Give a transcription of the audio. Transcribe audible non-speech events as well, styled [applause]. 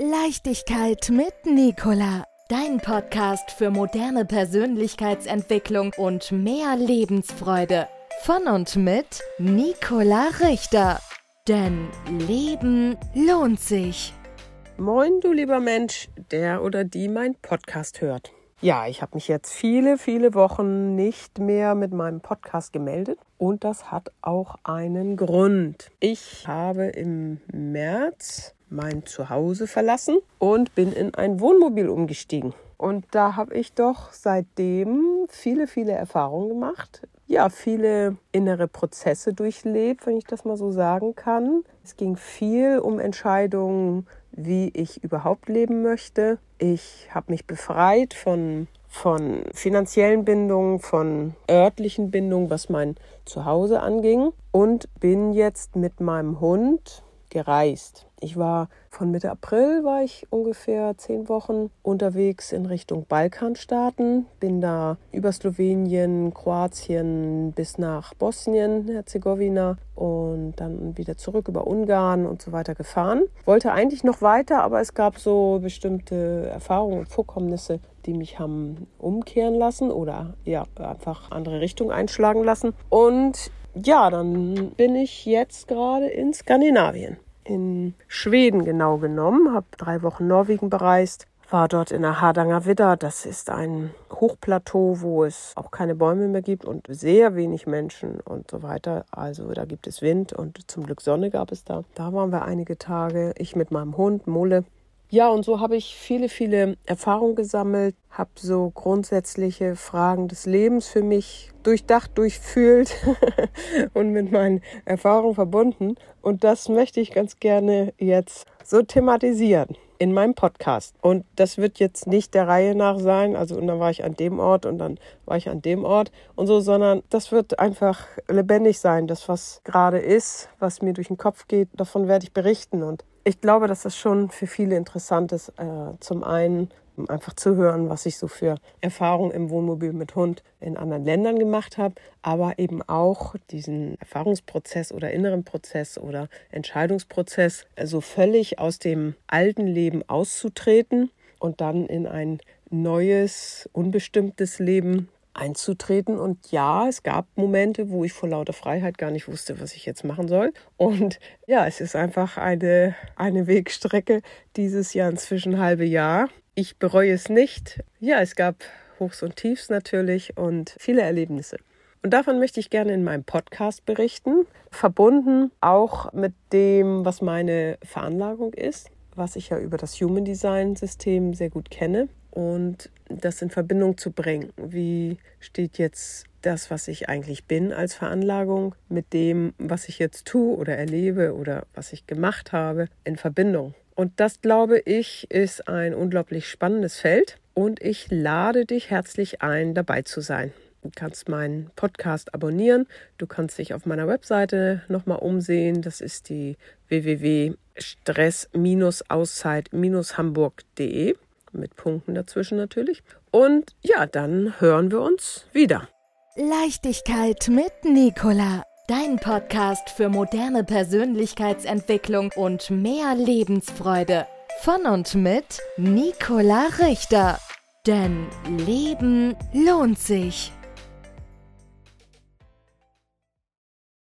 Leichtigkeit mit Nicola. Dein Podcast für moderne Persönlichkeitsentwicklung und mehr Lebensfreude. Von und mit Nicola Richter. Denn Leben lohnt sich. Moin, du lieber Mensch, der oder die mein Podcast hört. Ja, ich habe mich jetzt viele, viele Wochen nicht mehr mit meinem Podcast gemeldet und das hat auch einen Grund. Ich habe im März mein Zuhause verlassen und bin in ein Wohnmobil umgestiegen. Und da habe ich doch seitdem viele, viele Erfahrungen gemacht. Ja, viele innere Prozesse durchlebt, wenn ich das mal so sagen kann. Es ging viel um Entscheidungen, wie ich überhaupt leben möchte. Ich habe mich befreit von von finanziellen Bindungen, von örtlichen Bindungen, was mein Zuhause anging. Und bin jetzt mit meinem Hund gereist. Ich war von Mitte April war ich ungefähr zehn Wochen unterwegs in Richtung Balkanstaaten, bin da über Slowenien, Kroatien bis nach Bosnien, Herzegowina und dann wieder zurück über Ungarn und so weiter gefahren. Wollte eigentlich noch weiter, aber es gab so bestimmte Erfahrungen und Vorkommnisse, die mich haben umkehren lassen oder ja einfach andere Richtung einschlagen lassen. Und ja, dann bin ich jetzt gerade in Skandinavien in Schweden genau genommen, habe drei Wochen Norwegen bereist, war dort in der Hardanger Widder. Das ist ein Hochplateau, wo es auch keine Bäume mehr gibt und sehr wenig Menschen und so weiter. Also da gibt es Wind und zum Glück Sonne gab es da. Da waren wir einige Tage. Ich mit meinem Hund Mulle ja, und so habe ich viele, viele Erfahrungen gesammelt, habe so grundsätzliche Fragen des Lebens für mich durchdacht, durchfühlt [laughs] und mit meinen Erfahrungen verbunden. Und das möchte ich ganz gerne jetzt so thematisieren in meinem Podcast. Und das wird jetzt nicht der Reihe nach sein, also und dann war ich an dem Ort und dann war ich an dem Ort und so, sondern das wird einfach lebendig sein. Das, was gerade ist, was mir durch den Kopf geht, davon werde ich berichten. Und ich glaube, dass das schon für viele interessant ist. Äh, zum einen einfach zu hören, was ich so für Erfahrungen im Wohnmobil mit Hund in anderen Ländern gemacht habe, aber eben auch diesen Erfahrungsprozess oder inneren Prozess oder Entscheidungsprozess, also völlig aus dem alten Leben auszutreten und dann in ein neues, unbestimmtes Leben einzutreten. Und ja, es gab Momente, wo ich vor lauter Freiheit gar nicht wusste, was ich jetzt machen soll. Und ja, es ist einfach eine, eine Wegstrecke dieses Jahr inzwischen halbe Jahr. Ich bereue es nicht. Ja, es gab Hochs und Tiefs natürlich und viele Erlebnisse. Und davon möchte ich gerne in meinem Podcast berichten, verbunden auch mit dem, was meine Veranlagung ist, was ich ja über das Human Design System sehr gut kenne und das in Verbindung zu bringen. Wie steht jetzt das, was ich eigentlich bin als Veranlagung, mit dem, was ich jetzt tue oder erlebe oder was ich gemacht habe, in Verbindung? Und das, glaube ich, ist ein unglaublich spannendes Feld und ich lade dich herzlich ein, dabei zu sein. Du kannst meinen Podcast abonnieren. Du kannst dich auf meiner Webseite nochmal umsehen. Das ist die www.stress-auszeit-hamburg.de mit Punkten dazwischen natürlich. Und ja, dann hören wir uns wieder. Leichtigkeit mit Nicola. Dein Podcast für moderne Persönlichkeitsentwicklung und mehr Lebensfreude. Von und mit Nicola Richter. Denn Leben lohnt sich.